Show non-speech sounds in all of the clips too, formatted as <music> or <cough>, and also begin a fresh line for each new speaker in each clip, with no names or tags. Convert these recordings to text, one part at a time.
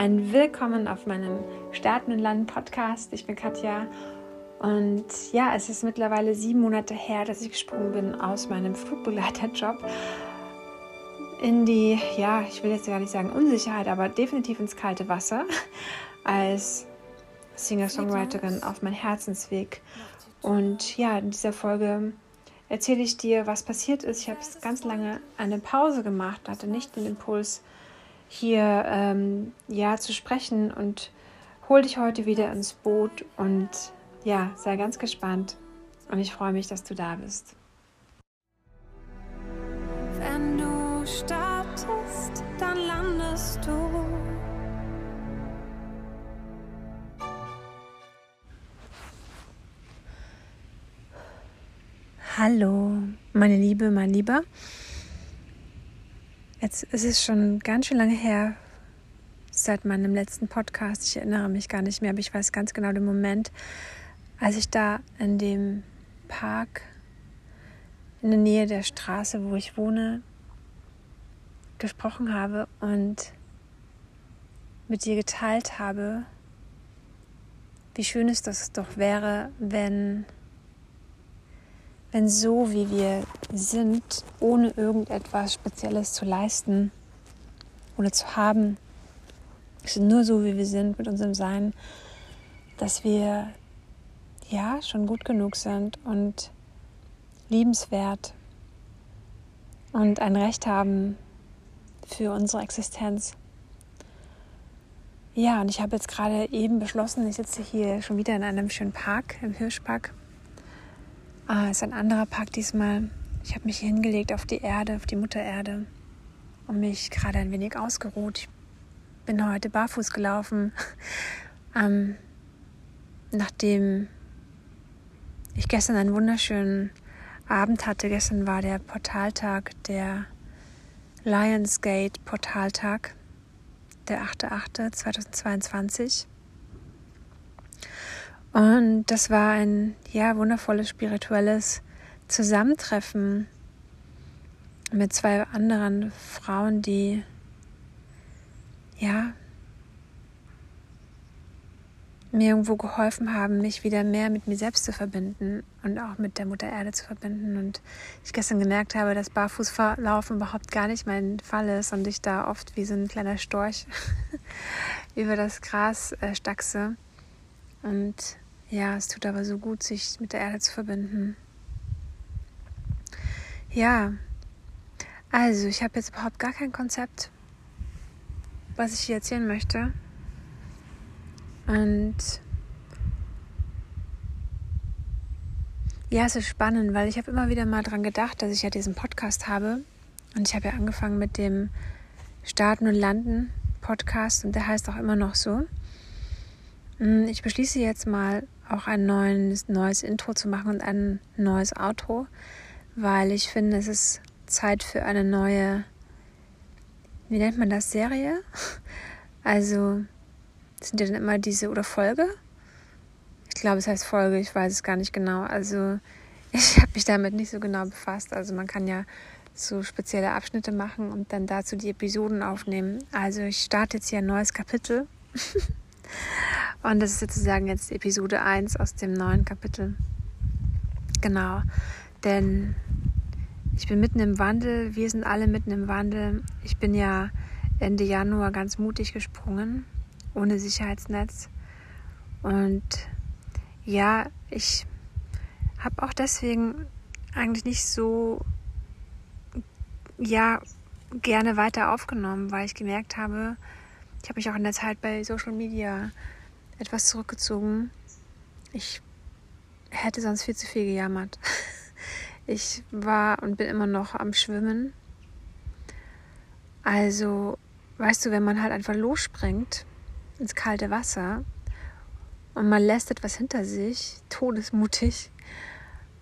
ein Willkommen auf meinem Starten und Landen Podcast. Ich bin Katja und ja, es ist mittlerweile sieben Monate her, dass ich gesprungen bin aus meinem Flugbegleiterjob in die, ja, ich will jetzt gar nicht sagen Unsicherheit, aber definitiv ins kalte Wasser als Singer-Songwriterin auf meinen Herzensweg. Und ja, in dieser Folge erzähle ich dir, was passiert ist. Ich habe ganz lange eine Pause gemacht, hatte nicht den Impuls, hier ähm, ja zu sprechen und hol dich heute wieder ins Boot und ja, sei ganz gespannt und ich freue mich, dass du da bist. Wenn du startest, dann landest du. Hallo, meine Liebe, mein Lieber. Jetzt ist es schon ganz schön lange her, seit meinem letzten Podcast. Ich erinnere mich gar nicht mehr, aber ich weiß ganz genau den Moment, als ich da in dem Park in der Nähe der Straße, wo ich wohne, gesprochen habe und mit dir geteilt habe, wie schön es das doch wäre, wenn wenn so wie wir sind, ohne irgendetwas Spezielles zu leisten oder zu haben, nur so wie wir sind mit unserem Sein, dass wir ja schon gut genug sind und liebenswert und ein Recht haben für unsere Existenz. Ja, und ich habe jetzt gerade eben beschlossen, ich sitze hier schon wieder in einem schönen Park, im Hirschpark Ah, ist ein anderer Park diesmal. Ich habe mich hier hingelegt auf die Erde, auf die Mutter Erde und mich gerade ein wenig ausgeruht. Ich bin heute barfuß gelaufen, <laughs> ähm, nachdem ich gestern einen wunderschönen Abend hatte. Gestern war der Portaltag, der Lionsgate Portaltag, der 8.8.2022. Und das war ein ja wundervolles spirituelles Zusammentreffen mit zwei anderen Frauen, die ja mir irgendwo geholfen haben, mich wieder mehr mit mir selbst zu verbinden und auch mit der Mutter Erde zu verbinden. Und ich gestern gemerkt habe, dass Barfußlaufen überhaupt gar nicht mein Fall ist und ich da oft wie so ein kleiner Storch <laughs> über das Gras äh, stachse. Und ja, es tut aber so gut, sich mit der Erde zu verbinden. Ja, also ich habe jetzt überhaupt gar kein Konzept, was ich hier erzählen möchte. Und ja, es ist spannend, weil ich habe immer wieder mal dran gedacht, dass ich ja diesen Podcast habe. Und ich habe ja angefangen mit dem Starten und Landen Podcast und der heißt auch immer noch so. Hm, ich beschließe jetzt mal auch ein neues, neues Intro zu machen und ein neues Outro, weil ich finde, es ist Zeit für eine neue, wie nennt man das, Serie? <laughs> Also sind ja dann immer diese, oder Folge? Ich glaube, es heißt Folge, ich weiß es gar nicht genau. Also <laughs> ich habe mich damit nicht so genau befasst. Also man kann ja so spezielle Abschnitte machen und dann dazu die Episoden aufnehmen. Also ich starte jetzt hier ein neues Kapitel. <laughs> Und das ist sozusagen jetzt Episode 1 aus dem neuen Kapitel. Genau, denn ich bin mitten im Wandel, wir sind alle mitten im Wandel. Ich bin ja Ende Januar ganz mutig gesprungen, ohne Sicherheitsnetz. Und ja, ich habe auch deswegen eigentlich nicht so ja gerne weiter aufgenommen, weil ich gemerkt habe, ich habe mich auch in der Zeit bei Social Media etwas zurückgezogen. Ich hätte sonst viel zu viel gejammert. <laughs> Ich war und bin immer noch am Schwimmen. Also, weißt du, wenn man halt einfach losspringt ins kalte Wasser und man lässt etwas hinter sich, todesmutig,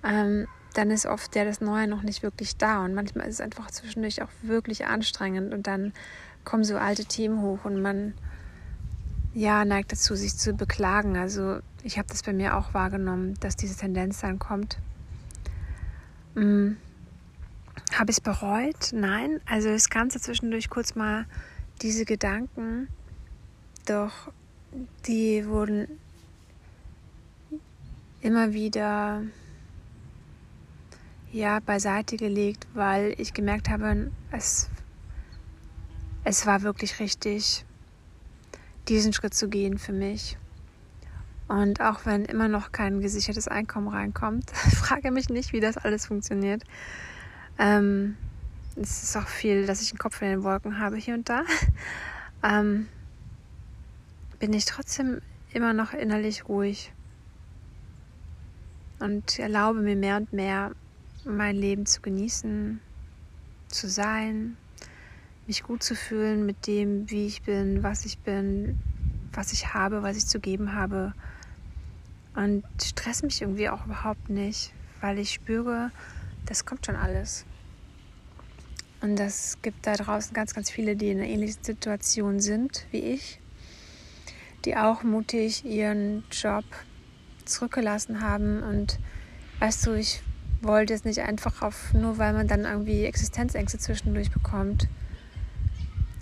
ähm, dann ist oft ja das Neue noch nicht wirklich da. Und manchmal ist es einfach zwischendurch auch wirklich anstrengend und dann kommen so alte Themen hoch und man ja, neigt dazu, sich zu beklagen. Also ich habe das bei mir auch wahrgenommen, dass diese Tendenz dann kommt. Hm. Habe ich es bereut? Nein. Also es kam zwischendurch kurz mal diese Gedanken, Doch die wurden immer wieder ja beiseite gelegt, weil ich gemerkt habe, es, es war wirklich richtig, diesen Schritt zu gehen für mich. Und auch wenn immer noch kein gesichertes Einkommen reinkommt, <laughs> frage mich nicht, wie das alles funktioniert. Ähm, es ist auch viel, dass ich den Kopf in den Wolken habe hier und da. <laughs> Ähm, bin ich trotzdem immer noch innerlich ruhig und erlaube mir mehr und mehr mein Leben zu genießen, zu sein, mich gut zu fühlen mit dem, wie ich bin, was ich bin, was ich habe, was ich zu geben habe. Und stress mich irgendwie auch überhaupt nicht, weil ich spüre, das kommt schon alles. Und es gibt da draußen ganz, ganz viele, die in einer ähnlichen Situation sind wie ich, die auch mutig ihren Job zurückgelassen haben. Und weißt du, ich wollte es nicht einfach auf, nur weil man dann irgendwie Existenzängste zwischendurch bekommt,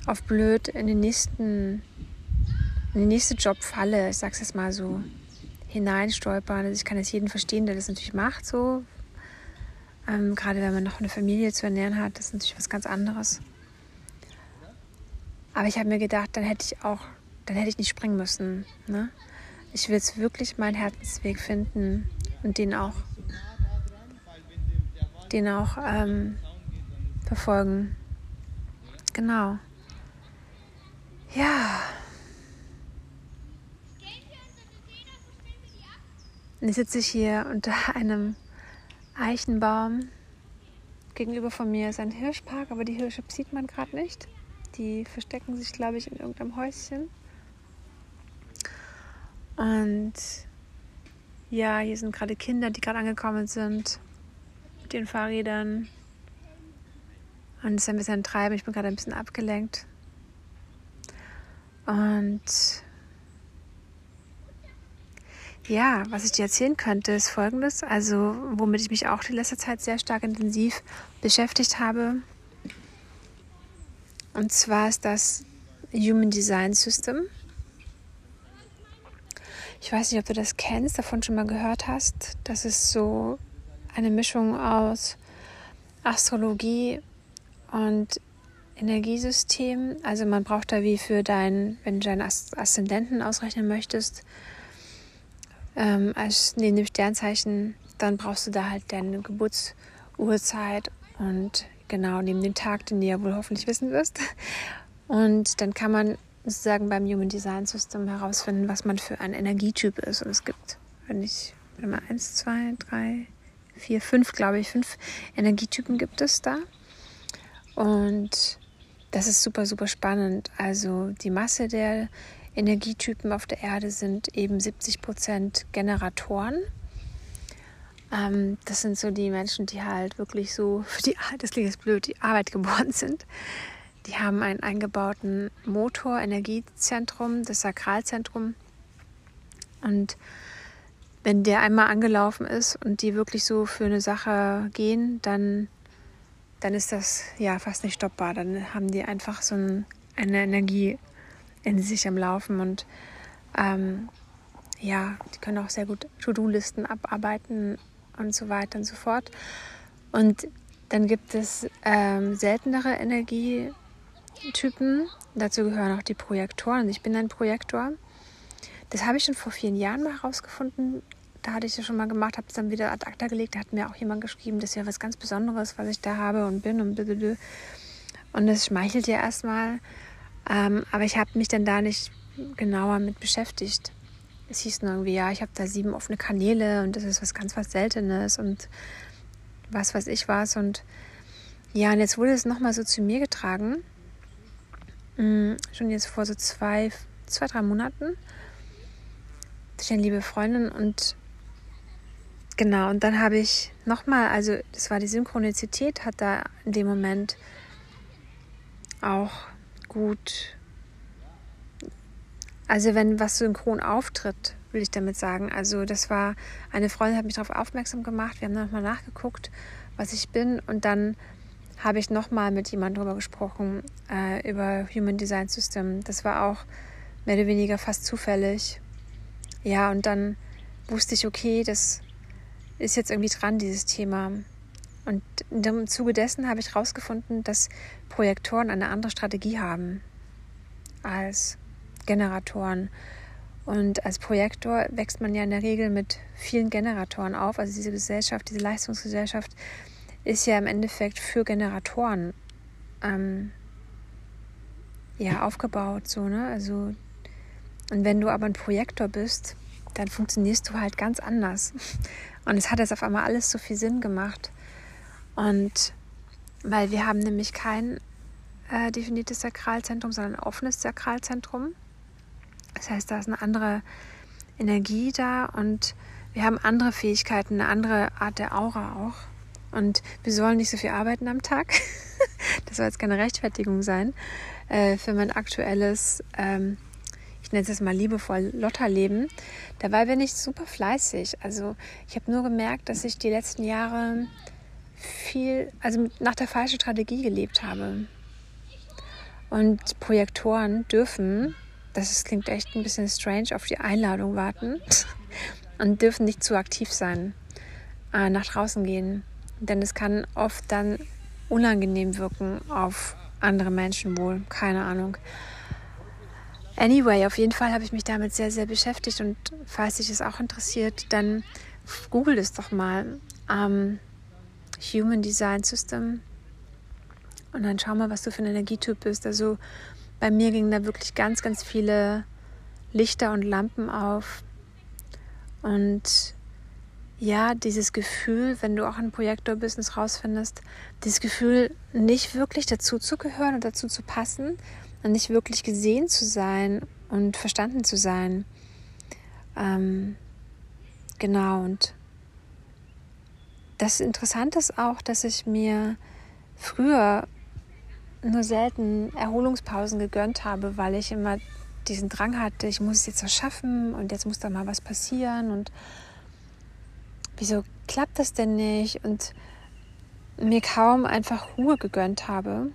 auf blöd in den nächsten, in die nächste Jobfalle, ich sag's jetzt mal so, hineinstolpern. Also ich kann jetzt jeden verstehen, der das natürlich macht, so. Ähm, gerade wenn man noch eine Familie zu ernähren hat, das ist natürlich was ganz anderes. Aber ich habe mir gedacht, dann hätte ich auch, dann hätte ich nicht springen müssen. Ne? Ich will jetzt wirklich meinen Herzensweg finden und den auch den auch ähm, verfolgen. Genau. Ja. Und jetzt sitze ich hier unter einem Eichenbaum. Gegenüber von mir ist ein Hirschpark, aber die Hirsche sieht man gerade nicht. Die verstecken sich, glaube ich, in irgendeinem Häuschen. Und ja, hier sind gerade Kinder, die gerade angekommen sind mit den Fahrrädern. Und es ist ein bisschen treiben. Ich bin gerade ein bisschen abgelenkt. Und ja, was ich dir erzählen könnte, ist folgendes. Also, womit ich mich auch die letzte Zeit sehr stark intensiv beschäftigt habe. Und zwar ist das Human Design System. Ich weiß nicht, ob du das kennst, davon schon mal gehört hast. Das ist so eine Mischung aus Astrologie und Energiesystem. Also man braucht da wie für deinen, wenn du deinen Aszendenten ausrechnen möchtest, ähm, als neben dem Sternzeichen, dann brauchst du da halt deine Geburtsurzeit und genau neben dem Tag, den du ja wohl hoffentlich wissen wirst. Und dann kann man sozusagen beim Human Design System herausfinden, was man für ein Energietyp ist. Und es gibt, wenn ich, wenn mal eins, zwei, drei, vier, fünf, glaube ich, fünf Energietypen gibt es da. Und das ist super, super spannend. Also die Masse der Energietypen auf der Erde sind eben 70 Prozent Generatoren. Ähm, das sind so die Menschen, die halt wirklich so für <laughs> die, das klingt jetzt blöd, die Arbeit geboren sind. Die haben einen eingebauten Motor, Energiezentrum, das Sakralzentrum. Und wenn der einmal angelaufen ist und die wirklich so für eine Sache gehen, dann, dann ist das ja fast nicht stoppbar. Dann haben die einfach so ein, eine Energie in sich am Laufen und ähm, ja, die können auch sehr gut To-Do-Listen abarbeiten und so weiter und so fort. Und dann gibt es ähm, seltenere Energietypen. Dazu gehören auch die Projektoren. Ich bin ein Projektor. Das habe ich schon vor vielen Jahren mal herausgefunden, da hatte ich das schon mal gemacht, habe es dann wieder ad acta gelegt. Da hat mir auch jemand geschrieben, das ist ja was ganz Besonderes, was ich da habe und bin und blablabla. Und das schmeichelt ja erstmal. Ähm, aber ich habe mich dann da nicht genauer mit beschäftigt. Es hieß nur irgendwie, ja, ich habe da sieben offene Kanäle und das ist was ganz was Seltenes und was weiß ich was. Und ja, und jetzt wurde es nochmal so zu mir getragen. Mhm, schon jetzt vor so zwei, zwei, drei Monaten durch eine liebe Freundin und Genau, und dann habe ich nochmal, also das war die Synchronizität, hat da in dem Moment auch gut, also wenn was synchron auftritt, will ich damit sagen. Also das war, eine Freundin hat mich darauf aufmerksam gemacht, wir haben nochmal nachgeguckt, was ich bin und dann habe ich nochmal mit jemandem darüber gesprochen, äh, über Human Design System. Das war auch mehr oder weniger fast zufällig. Ja, und dann wusste ich, okay, das ist jetzt irgendwie dran, dieses Thema. Und im Zuge dessen habe ich herausgefunden, dass Projektoren eine andere Strategie haben als Generatoren. Und als Projektor wächst man ja in der Regel mit vielen Generatoren auf. Also diese Gesellschaft, diese Leistungsgesellschaft ist ja im Endeffekt für Generatoren ähm, ja aufgebaut. So, ne? Also, und wenn du aber ein Projektor bist, dann funktionierst du halt ganz anders. Und es hat jetzt auf einmal alles so viel Sinn gemacht. Und weil wir haben nämlich kein äh, definiertes Sakralzentrum, sondern ein offenes Sakralzentrum. Das heißt, da ist eine andere Energie da und wir haben andere Fähigkeiten, eine andere Art der Aura auch. Und wir sollen nicht so viel arbeiten am Tag. <laughs> das soll jetzt keine Rechtfertigung sein äh, für mein aktuelles, ähm, ich nenne es jetzt mal liebevoll, Lotterleben. Dabei bin ich super fleißig. Also ich habe nur gemerkt, dass ich die letzten Jahre viel, also nach der falschen Strategie gelebt habe. Und Projektoren dürfen, das ist, klingt echt ein bisschen strange, auf die Einladung warten <laughs> und dürfen nicht zu aktiv sein, äh, nach draußen gehen. Denn es kann oft dann unangenehm wirken auf andere Menschen wohl. Keine Ahnung. Anyway, auf jeden Fall habe ich mich damit sehr, sehr beschäftigt und falls dich es auch interessiert, dann google es doch mal. Ähm, Human Design System und dann schau mal, was du für ein Energietyp bist. Also bei mir gingen da wirklich ganz, ganz viele Lichter und Lampen auf. Und ja, dieses Gefühl, wenn du auch ein Projektor-Business rausfindest, dieses Gefühl, nicht wirklich dazu zu gehören und dazu zu passen und nicht wirklich gesehen zu sein und verstanden zu sein. Ähm, genau, und das Interessante ist auch, dass ich mir früher nur selten Erholungspausen gegönnt habe, weil ich immer diesen Drang hatte, ich muss es jetzt was schaffen und jetzt muss da mal was passieren und wieso klappt das denn nicht und mir kaum einfach Ruhe gegönnt habe.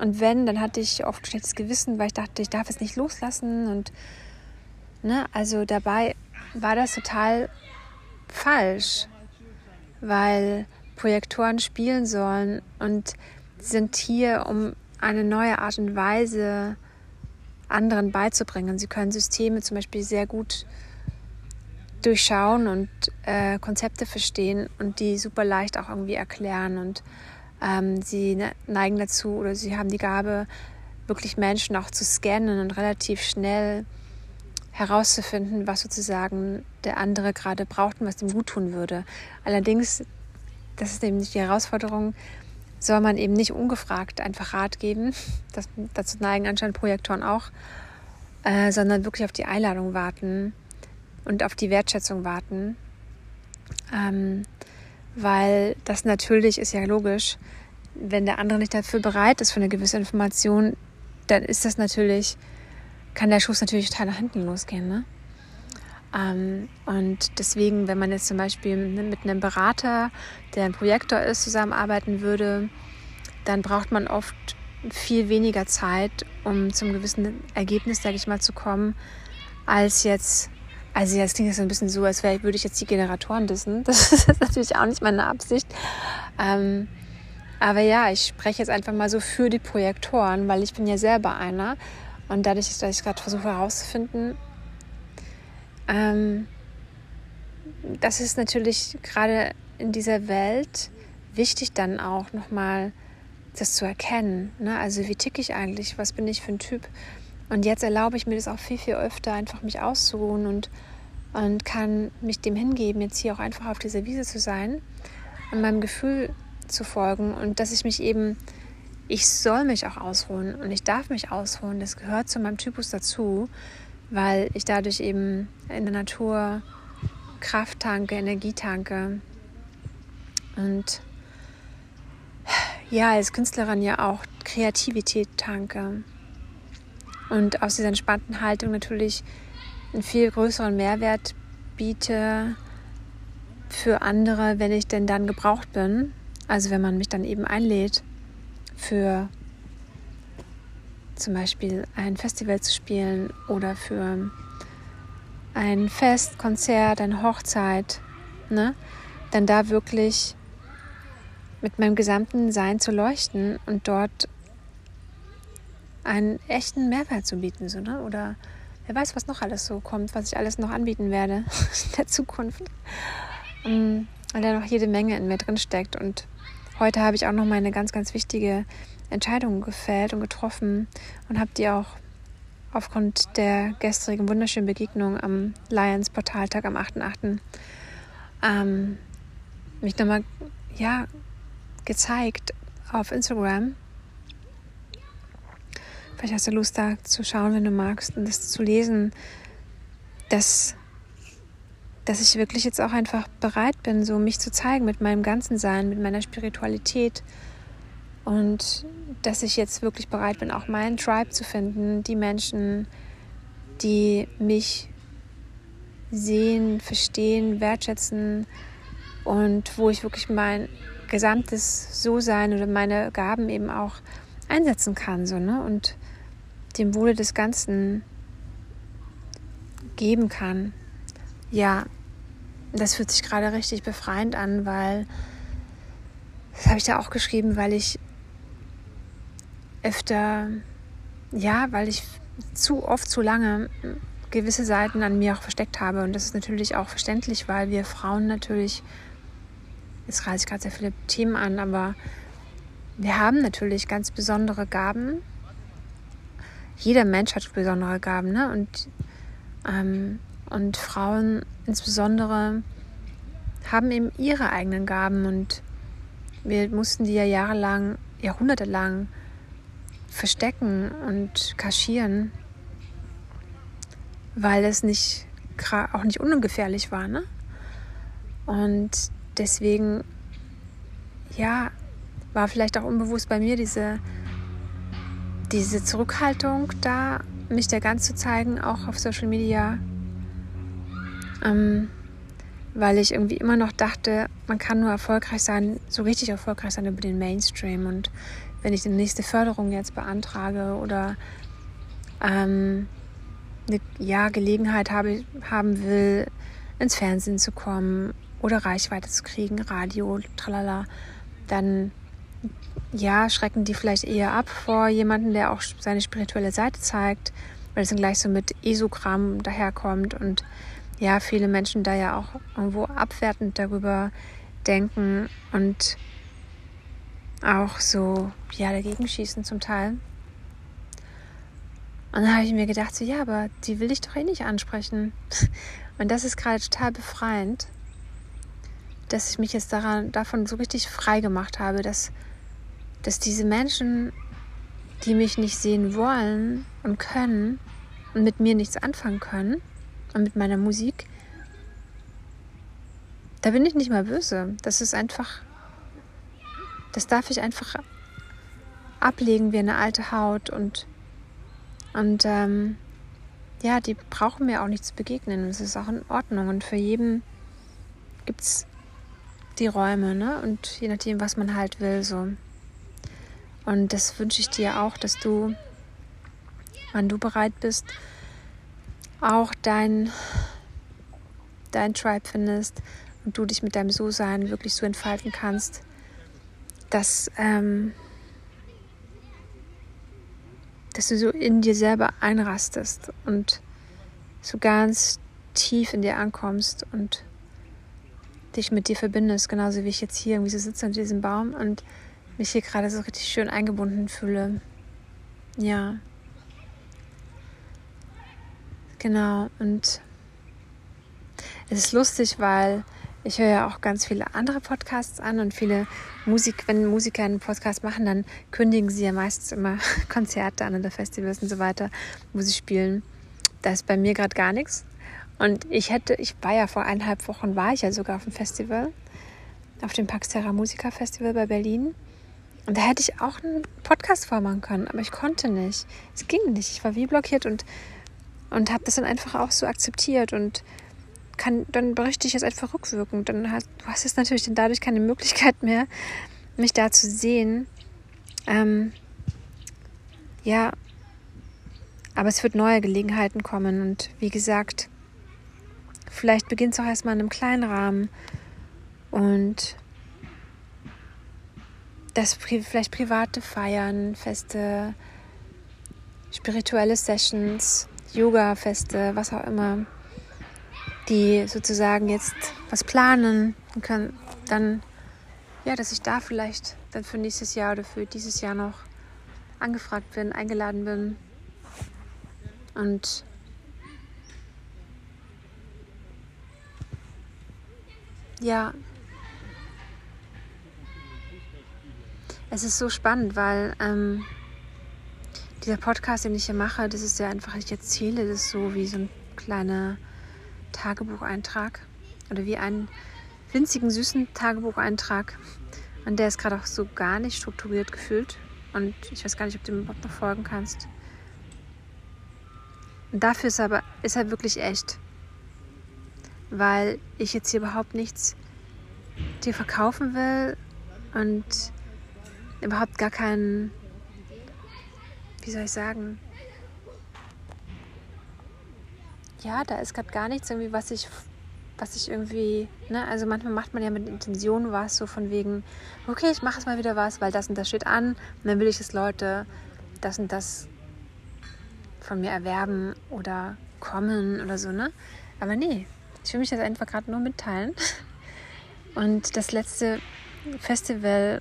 Und wenn, dann hatte ich oft schlechtes Gewissen, weil ich dachte, ich darf es nicht loslassen und ne, also dabei war das total falsch weil Projektoren spielen sollen und sind hier, um eine neue Art und Weise anderen beizubringen. Sie können Systeme zum Beispiel sehr gut durchschauen und äh, Konzepte verstehen und die super leicht auch irgendwie erklären. Und ähm, sie ne, neigen dazu oder sie haben die Gabe, wirklich Menschen auch zu scannen und relativ schnell herauszufinden, was sozusagen der andere gerade braucht und was ihm gut tun würde. Allerdings, das ist eben nicht die Herausforderung, soll man eben nicht ungefragt einfach Rat geben. <laughs> Das, dazu neigen anscheinend Projektoren auch, äh, sondern wirklich auf die Einladung warten und auf die Wertschätzung warten. Ähm, weil das natürlich ist ja logisch, wenn der andere nicht dafür bereit ist für eine gewisse Information, dann ist das natürlich kann der Schuss natürlich total nach hinten losgehen. Ne? Ähm, und deswegen, wenn man jetzt zum Beispiel mit einem Berater, der ein Projektor ist, zusammenarbeiten würde, dann braucht man oft viel weniger Zeit, um zum gewissen Ergebnis, sage ich mal, zu kommen, als jetzt, also jetzt klingt das so ein bisschen so, als würde ich jetzt die Generatoren dissen. <laughs> Das ist natürlich auch nicht meine Absicht. Ähm, aber ja, ich spreche jetzt einfach mal so für die Projektoren, weil ich bin ja selber einer und dadurch, dass ich gerade versuche herauszufinden, ähm, das ist natürlich gerade in dieser Welt wichtig dann auch nochmal das zu erkennen. Ne? Also wie ticke ich eigentlich? Was bin ich für ein Typ? Und jetzt erlaube ich mir das auch viel, viel öfter, einfach mich auszuruhen und, und kann mich dem hingeben, jetzt hier auch einfach auf dieser Wiese zu sein und meinem Gefühl zu folgen und dass ich mich eben ich soll mich auch ausruhen und ich darf mich ausruhen. Das gehört zu meinem Typus dazu, weil ich dadurch eben in der Natur Kraft tanke, Energie tanke. Und ja, als Künstlerin ja auch Kreativität tanke. Und aus dieser entspannten Haltung natürlich einen viel größeren Mehrwert biete für andere, wenn ich denn dann gebraucht bin. Also wenn man mich dann eben einlädt für zum Beispiel ein Festival zu spielen oder für ein Fest, Konzert, eine Hochzeit, ne? dann da wirklich mit meinem gesamten Sein zu leuchten und dort einen echten Mehrwert zu bieten. So, ne? Oder wer weiß, was noch alles so kommt, was ich alles noch anbieten werde <laughs> in der Zukunft. Um, weil da noch jede Menge in mir drin steckt. Und heute habe ich auch noch meine ganz, ganz wichtige Entscheidung gefällt und getroffen und habe die auch aufgrund der gestrigen wunderschönen Begegnung am Lions Portaltag am 8.8. Ähm, mich nochmal ja, gezeigt auf Instagram. Vielleicht hast du Lust da zu schauen, wenn du magst und das zu lesen, dass, dass ich wirklich jetzt auch einfach bereit bin, so mich zu zeigen mit meinem ganzen Sein, mit meiner Spiritualität und dass ich jetzt wirklich bereit bin, auch meinen Tribe zu finden, die Menschen, die mich sehen, verstehen, wertschätzen und wo ich wirklich mein gesamtes So-Sein oder meine Gaben eben auch einsetzen kann so, ne? und dem Wohle des Ganzen geben kann. Ja, das fühlt sich gerade richtig befreiend an, weil das habe ich da auch geschrieben, weil ich öfter, ja, weil ich zu oft, zu lange gewisse Seiten an mir auch versteckt habe. Und das ist natürlich auch verständlich, weil wir Frauen natürlich, jetzt reiße ich gerade sehr viele Themen an, aber wir haben natürlich ganz besondere Gaben. Jeder Mensch hat besondere Gaben, ne? Und, ähm, und Frauen insbesondere haben eben ihre eigenen Gaben und wir mussten die ja jahrelang, jahrhundertelang verstecken und kaschieren, weil es nicht auch nicht ungefährlich war, ne? Und deswegen, ja, war vielleicht auch unbewusst bei mir diese, diese Zurückhaltung da, mich da ganz zu zeigen, auch auf Social Media, ähm, weil ich irgendwie immer noch dachte, man kann nur erfolgreich sein, so richtig erfolgreich sein über den Mainstream. Und wenn ich die nächste Förderung jetzt beantrage oder ähm, eine ja, Gelegenheit habe, haben will, ins Fernsehen zu kommen oder Reichweite zu kriegen, Radio, tralala, dann ja, schrecken die vielleicht eher ab vor jemandem, der auch seine spirituelle Seite zeigt, weil es dann gleich so mit Esogramm daherkommt und ja, viele Menschen da ja auch irgendwo abwertend darüber denken und auch so, ja, dagegen schießen zum Teil. Und dann habe ich mir gedacht, so, ja, aber die will ich doch eh nicht ansprechen. <laughs> Und das ist gerade total befreiend, dass ich mich jetzt daran, davon so richtig frei gemacht habe, dass, dass diese Menschen, die mich nicht sehen wollen und können und mit mir nichts anfangen können und mit meiner Musik, da bin ich nicht mal böse. Das ist einfach das darf ich einfach ablegen wie eine alte Haut und, und ähm, ja, die brauchen mir auch nicht zu begegnen. Das ist auch in Ordnung. Und für jeden gibt es die Räume, ne? Und je nachdem, was man halt will, so. Und das wünsche ich dir auch, dass du, wann du bereit bist, auch dein, dein Tribe findest und du dich mit deinem So-Sein wirklich so entfalten kannst, dass, ähm, dass du so in dir selber einrastest und so ganz tief in dir ankommst und dich mit dir verbindest, genauso wie ich jetzt hier irgendwie so sitze unter diesem Baum. Und mich hier gerade so richtig schön eingebunden fühle. Ja. Genau. Und es ist lustig, weil ich höre ja auch ganz viele andere Podcasts an und viele Musik, wenn Musiker einen Podcast machen, dann kündigen sie ja meistens immer <laughs> Konzerte an oder Festivals und so weiter, wo sie spielen. Da ist bei mir gerade gar nichts. Und ich hätte, ich war ja vor eineinhalb Wochen, war ich ja sogar auf dem Festival, auf dem Paxterra Musiker Festival bei Berlin. Und da hätte ich auch einen Podcast vormachen können, aber ich konnte nicht. Es ging nicht. Ich war wie blockiert und, und habe das dann einfach auch so akzeptiert und kann, dann berichte ich es einfach rückwirkend. Dann hast, du hast jetzt natürlich dann dadurch keine Möglichkeit mehr, mich da zu sehen. Ähm, ja, Aber es wird neue Gelegenheiten kommen und wie gesagt, vielleicht beginnt es auch erstmal in einem kleinen Rahmen und das vielleicht private Feiern, Feste, spirituelle Sessions, Yoga-Feste, was auch immer, die sozusagen jetzt was planen können, dann ja, dass ich da vielleicht dann für nächstes Jahr oder für dieses Jahr noch angefragt bin, eingeladen bin. Und ja, es ist so spannend, weil ähm, dieser Podcast, den ich hier mache, das ist ja einfach, ich erzähle das so wie so ein kleiner Tagebucheintrag oder wie einen winzigen, süßen Tagebucheintrag. Und der ist gerade auch so gar nicht strukturiert gefühlt. Und ich weiß gar nicht, ob du mir überhaupt noch folgen kannst. Und dafür ist aber ist er wirklich echt. Weil ich jetzt hier überhaupt nichts dir verkaufen will und überhaupt gar keinen, wie soll ich sagen, ja, da ist gerade gar nichts irgendwie, was ich, was ich irgendwie, ne, also manchmal macht man ja mit Intention was, so von wegen, okay, ich mache jetzt mal wieder was, weil das und das steht an, und dann will ich, dass Leute das und das von mir erwerben oder kommen oder so, ne? Aber nee, ich will mich das einfach gerade nur mitteilen. Und das letzte Festival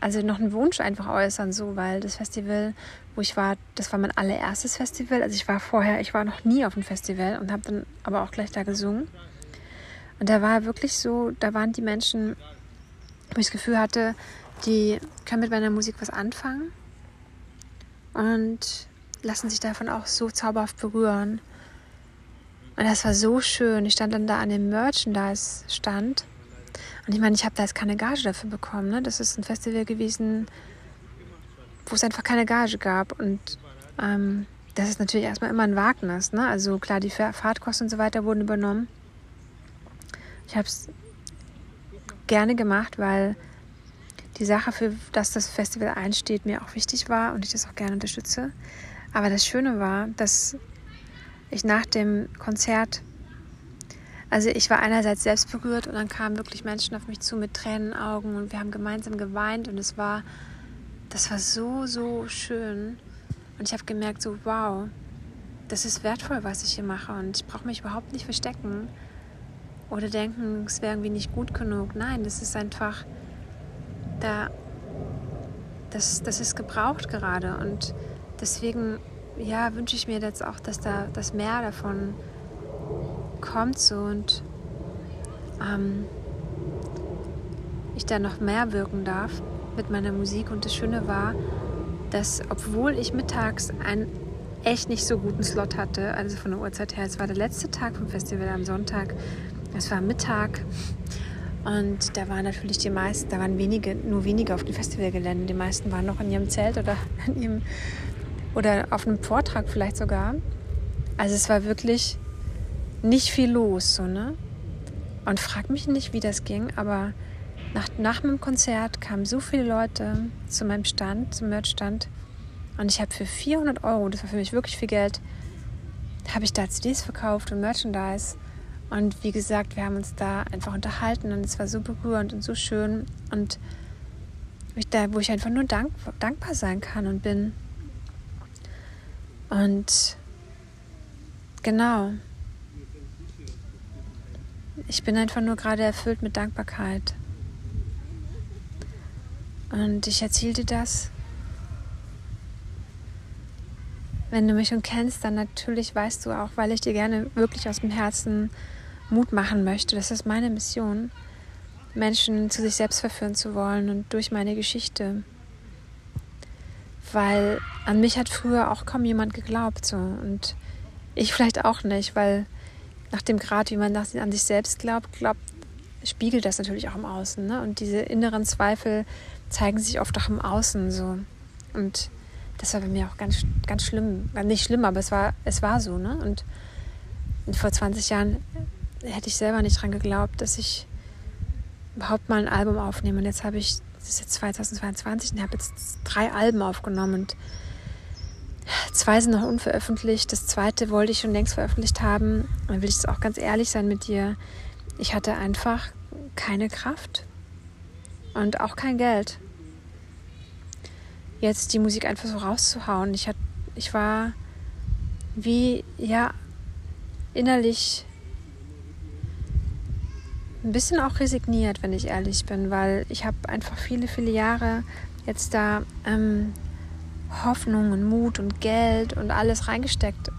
also noch einen Wunsch einfach äußern, so, weil das Festival, wo ich war, das war mein allererstes Festival. Also ich war vorher, ich war noch nie auf einem Festival und habe dann aber auch gleich da gesungen. Und da war wirklich so, da waren die Menschen, wo ich das Gefühl hatte, die können mit meiner Musik was anfangen und lassen sich davon auch so zauberhaft berühren. Und das war so schön. Ich stand dann da an dem Merchandise-Stand und ich meine, ich habe da jetzt keine Gage dafür bekommen. Ne? Das ist ein Festival gewesen, wo es einfach keine Gage gab. Und ähm, das ist natürlich erstmal immer ein Wagnis. Ne? Also klar, die Fahrtkosten und so weiter wurden übernommen. Ich habe es gerne gemacht, weil die Sache, für dass das Festival einsteht, mir auch wichtig war und ich das auch gerne unterstütze. Aber das Schöne war, dass ich nach dem Konzert also ich war einerseits selbst berührt und dann kamen wirklich Menschen auf mich zu mit Tränenaugen und wir haben gemeinsam geweint und es war, das war so, so schön. Und ich habe gemerkt, so wow, das ist wertvoll, was ich hier mache und ich brauche mich überhaupt nicht verstecken oder denken, es wäre irgendwie nicht gut genug. Nein, das ist einfach, da, das, das ist gebraucht gerade und deswegen, ja, wünsche ich mir jetzt auch, dass da das mehr davon kommt so und ähm, ich da noch mehr wirken darf mit meiner Musik. Und das Schöne war, dass obwohl ich mittags einen echt nicht so guten Slot hatte, also von der Uhrzeit her, es war der letzte Tag vom Festival am Sonntag, es war Mittag und da waren natürlich die meisten, da waren wenige, nur wenige auf dem Festivalgelände, die meisten waren noch in ihrem Zelt oder <laughs> in ihrem oder auf einem Vortrag vielleicht sogar. Also es war wirklich nicht viel los, so, ne? Und frag mich nicht, wie das ging, aber nach, nach meinem Konzert kamen so viele Leute zu meinem Stand, zum Merchstand. Und ich habe für 400 Euro, das war für mich wirklich viel Geld, habe ich da CDs verkauft und Merchandise. Und wie gesagt, wir haben uns da einfach unterhalten und es war so berührend und so schön. Und da, wo ich einfach nur dank, dankbar sein kann und bin. Und genau, ich bin einfach nur gerade erfüllt mit Dankbarkeit. Und ich dir das. Wenn du mich schon kennst, dann natürlich weißt du auch, weil ich dir gerne wirklich aus dem Herzen Mut machen möchte. Das ist meine Mission, Menschen zu sich selbst verführen zu wollen und durch meine Geschichte. Weil an mich hat früher auch kaum jemand geglaubt. So. Und ich vielleicht auch nicht, weil nach dem Grad, wie man an sich selbst glaubt, glaubt, spiegelt das natürlich auch im Außen. Ne? Und diese inneren Zweifel zeigen sich oft auch im Außen so. Und das war bei mir auch ganz, ganz schlimm. Nicht schlimm, aber es war, es war so. Ne? Und, und vor 20 Jahren hätte ich selber nicht dran geglaubt, dass ich überhaupt mal ein Album aufnehme. Und jetzt habe ich, das ist jetzt 2022 und habe jetzt drei Alben aufgenommen. Und Zwei sind noch unveröffentlicht. Das zweite wollte ich schon längst veröffentlicht haben. Dann will ich es auch ganz ehrlich sein mit dir. Ich hatte einfach keine Kraft und auch kein Geld. Jetzt die Musik einfach so rauszuhauen. Ich, hat, ich war wie, ja, innerlich ein bisschen auch resigniert, wenn ich ehrlich bin, weil ich habe einfach viele, viele Jahre jetzt da ähm, Hoffnung und Mut und Geld und alles reingesteckt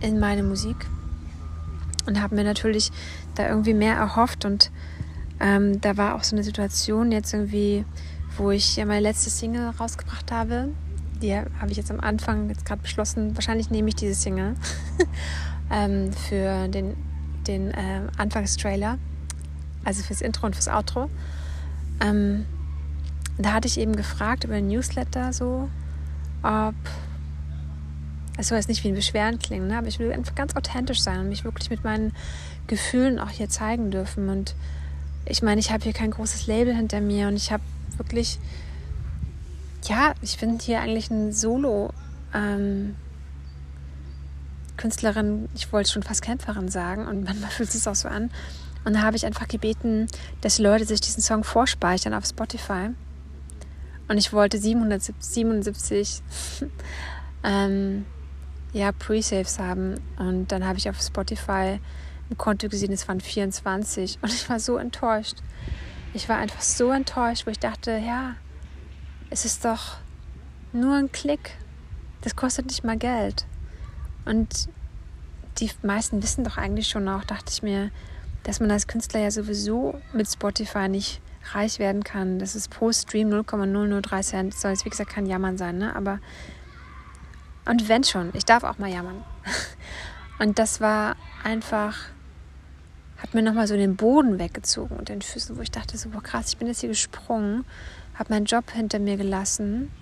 in meine Musik und habe mir natürlich da irgendwie mehr erhofft und ähm, da war auch so eine Situation jetzt irgendwie, wo ich ja meine letzte Single rausgebracht habe. Die habe ich jetzt am Anfang jetzt gerade beschlossen. Wahrscheinlich nehme ich diese Single <laughs> ähm, für den, den äh, Anfangstrailer also fürs Intro und fürs Outro. Ähm, da hatte ich eben gefragt über ein Newsletter so, ob es soll jetzt nicht wie ein Beschweren klingen, ne? aber ich will einfach ganz authentisch sein und mich wirklich mit meinen Gefühlen auch hier zeigen dürfen. Und ich meine, ich habe hier kein großes Label hinter mir und ich habe wirklich, ja, ich bin hier eigentlich ein Solo. Ähm, Künstlerin, ich wollte schon fast Kämpferin sagen und <laughs> manchmal fühlt es sich auch so an. Und da habe ich einfach gebeten, dass die Leute sich diesen Song vorspeichern auf Spotify. Und ich wollte 777 <laughs> ähm, ja, Pre-Saves haben. Und dann habe ich auf Spotify im Konto gesehen, es waren 24. Und ich war so enttäuscht. Ich war einfach so enttäuscht, wo ich dachte, ja, es ist doch nur ein Klick. Das kostet nicht mal Geld. Und die meisten wissen doch eigentlich schon auch, dachte ich mir, dass man als Künstler ja sowieso mit Spotify nicht reich werden kann. Das ist pro Stream 0,003 Cent. Soll jetzt wie gesagt kein Jammern sein, ne? Aber und wenn schon, ich darf auch mal jammern. <laughs> Und das war einfach, hat mir nochmal so den Boden weggezogen und den Füßen, wo ich dachte so, boah krass, ich bin jetzt hier gesprungen, habe meinen Job hinter mir gelassen,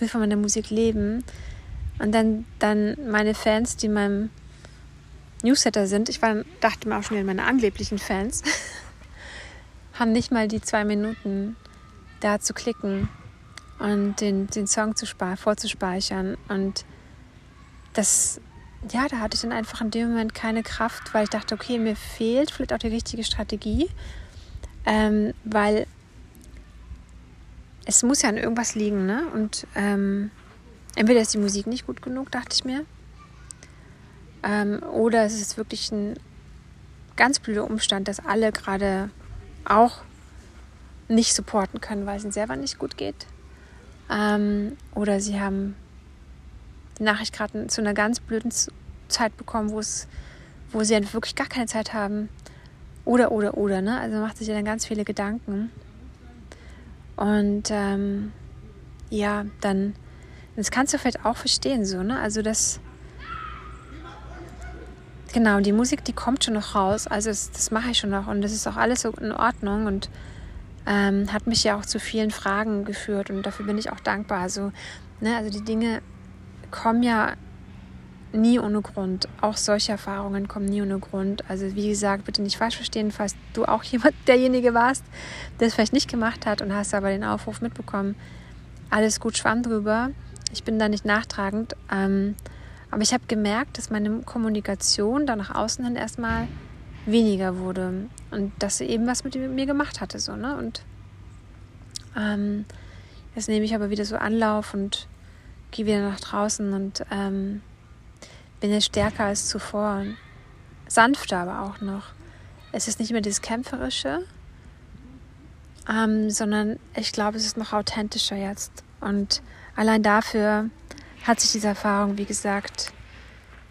will von meiner Musik leben. Und dann, dann meine Fans, die meinem Newsletter sind, ich war, dachte mir auch schon, meine angeblichen Fans, <laughs> haben nicht mal die zwei Minuten da zu klicken und den, den Song zu vorzuspeichern. Und das, ja, da hatte ich dann einfach in dem Moment keine Kraft, weil ich dachte, okay, mir fehlt vielleicht auch die richtige Strategie, ähm, weil es muss ja an irgendwas liegen, ne? Und ähm, entweder ist die Musik nicht gut genug, dachte ich mir, ähm, oder es ist wirklich ein ganz blöder Umstand, dass alle gerade auch nicht supporten können, weil es ihnen selber nicht gut geht. Ähm, oder sie haben die Nachricht gerade zu einer ganz blöden Zeit bekommen, wo es, wo sie einfach wirklich gar keine Zeit haben. Oder, oder, oder, ne? Also macht sich ja dann ganz viele Gedanken. Und ähm, ja, dann, das kannst du vielleicht auch verstehen, so, ne? Also das Genau, die Musik, die kommt schon noch raus. Also das, das mache ich schon noch und das ist auch alles so in Ordnung und ähm, hat mich ja auch zu vielen Fragen geführt und dafür bin ich auch dankbar. Also, ne, also die Dinge kommen ja nie ohne Grund. Auch solche Erfahrungen kommen nie ohne Grund. Also wie gesagt, bitte nicht falsch verstehen, falls du auch <laughs> jemand derjenige warst, der es vielleicht nicht gemacht hat und hast aber den Aufruf mitbekommen. Alles gut, schwamm drüber. Ich bin da nicht nachtragend. Ähm, aber ich habe gemerkt, dass meine Kommunikation da nach außen hin erstmal weniger wurde und dass sie eben was mit mir gemacht hatte. So, ne? Und ähm, jetzt nehme ich aber wieder so Anlauf und gehe wieder nach draußen und ähm, bin jetzt stärker als zuvor. Sanfter aber auch noch. Es ist nicht mehr dieses Kämpferische, ähm, sondern ich glaube, es ist noch authentischer jetzt. Und allein dafür hat sich diese Erfahrung, wie gesagt,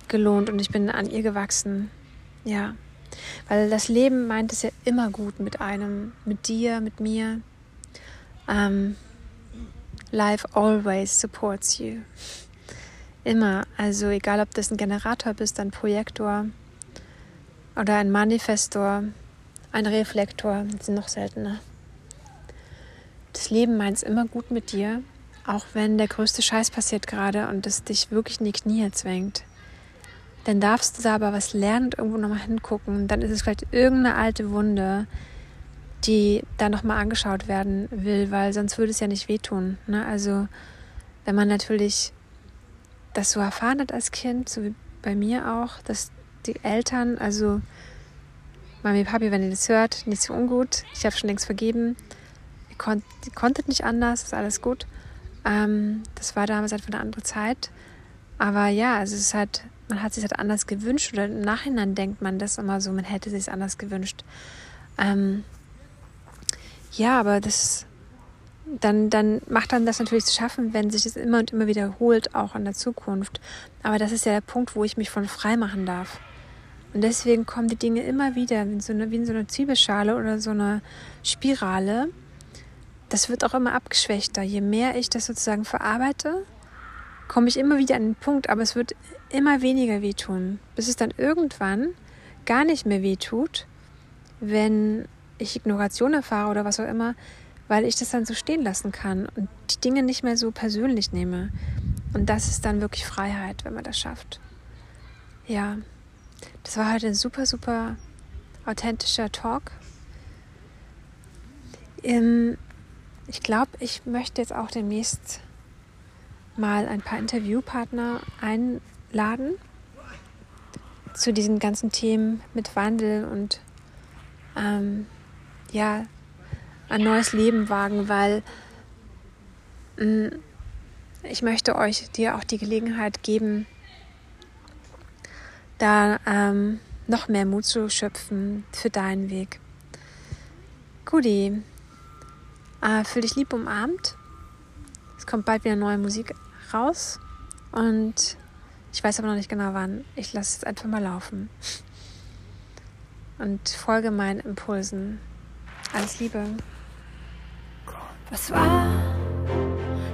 gelohnt und ich bin an ihr gewachsen. Ja, weil das Leben meint es ja immer gut mit einem, mit dir, mit mir. Um, ähm, life always supports you. Immer. Also egal, ob das ein Generator bist, ein Projektor oder ein Manifestor, ein Reflektor, sind noch seltener. Das Leben meint es immer gut mit dir auch wenn der größte Scheiß passiert gerade und es dich wirklich in die Knie zwängt. Dann darfst du da aber was lernen und irgendwo nochmal hingucken. Dann ist es vielleicht irgendeine alte Wunde, die da nochmal angeschaut werden will, weil sonst würde es ja nicht wehtun. Ne? Also wenn man natürlich das so erfahren hat als Kind, so wie bei mir auch, dass die Eltern, also Mami, Papi, wenn ihr das hört, nicht so ungut. Ich habe schon längst vergeben. Ihr, konnt, ihr konntet nicht anders, ist alles gut. Ähm, das war damals einfach eine andere Zeit. Aber ja, also es ist halt, man hat sich halt anders gewünscht oder im Nachhinein denkt man das immer so, man hätte sich anders gewünscht. Ähm, ja, aber das dann, dann macht dann das natürlich zu schaffen, wenn sich es immer und immer wiederholt, auch in der Zukunft. Aber das ist ja der Punkt, wo ich mich von frei machen darf. Und deswegen kommen die Dinge immer wieder, wie in so eine, wie in so eine Zwiebelschale oder so eine Spirale. Das wird auch immer abgeschwächter. Je mehr ich das sozusagen verarbeite, komme ich immer wieder an den Punkt, aber es wird immer weniger wehtun, bis es dann irgendwann gar nicht mehr wehtut, wenn ich Ignoration erfahre oder was auch immer, weil ich das dann so stehen lassen kann und die Dinge nicht mehr so persönlich nehme. Und das ist dann wirklich Freiheit, wenn man das schafft. Ja, das war heute ein super, super authentischer Talk. Ähm, ich glaube, ich möchte jetzt auch demnächst mal ein paar Interviewpartner einladen zu diesen ganzen Themen mit Wandel und ähm, ja, ein neues Leben wagen, weil mh, mm, ich möchte euch dir auch die Gelegenheit geben, da ähm, noch mehr Mut zu schöpfen für deinen Weg. Guti, äh, fühl dich lieb umarmt. Es kommt bald wieder neue Musik raus und ich weiß aber noch nicht genau wann. Ich lasse es einfach mal laufen und folge meinen Impulsen. Alles Liebe.
Was war,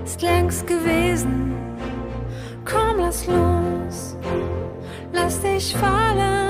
ist längst gewesen. Komm, lass los, lass dich fallen.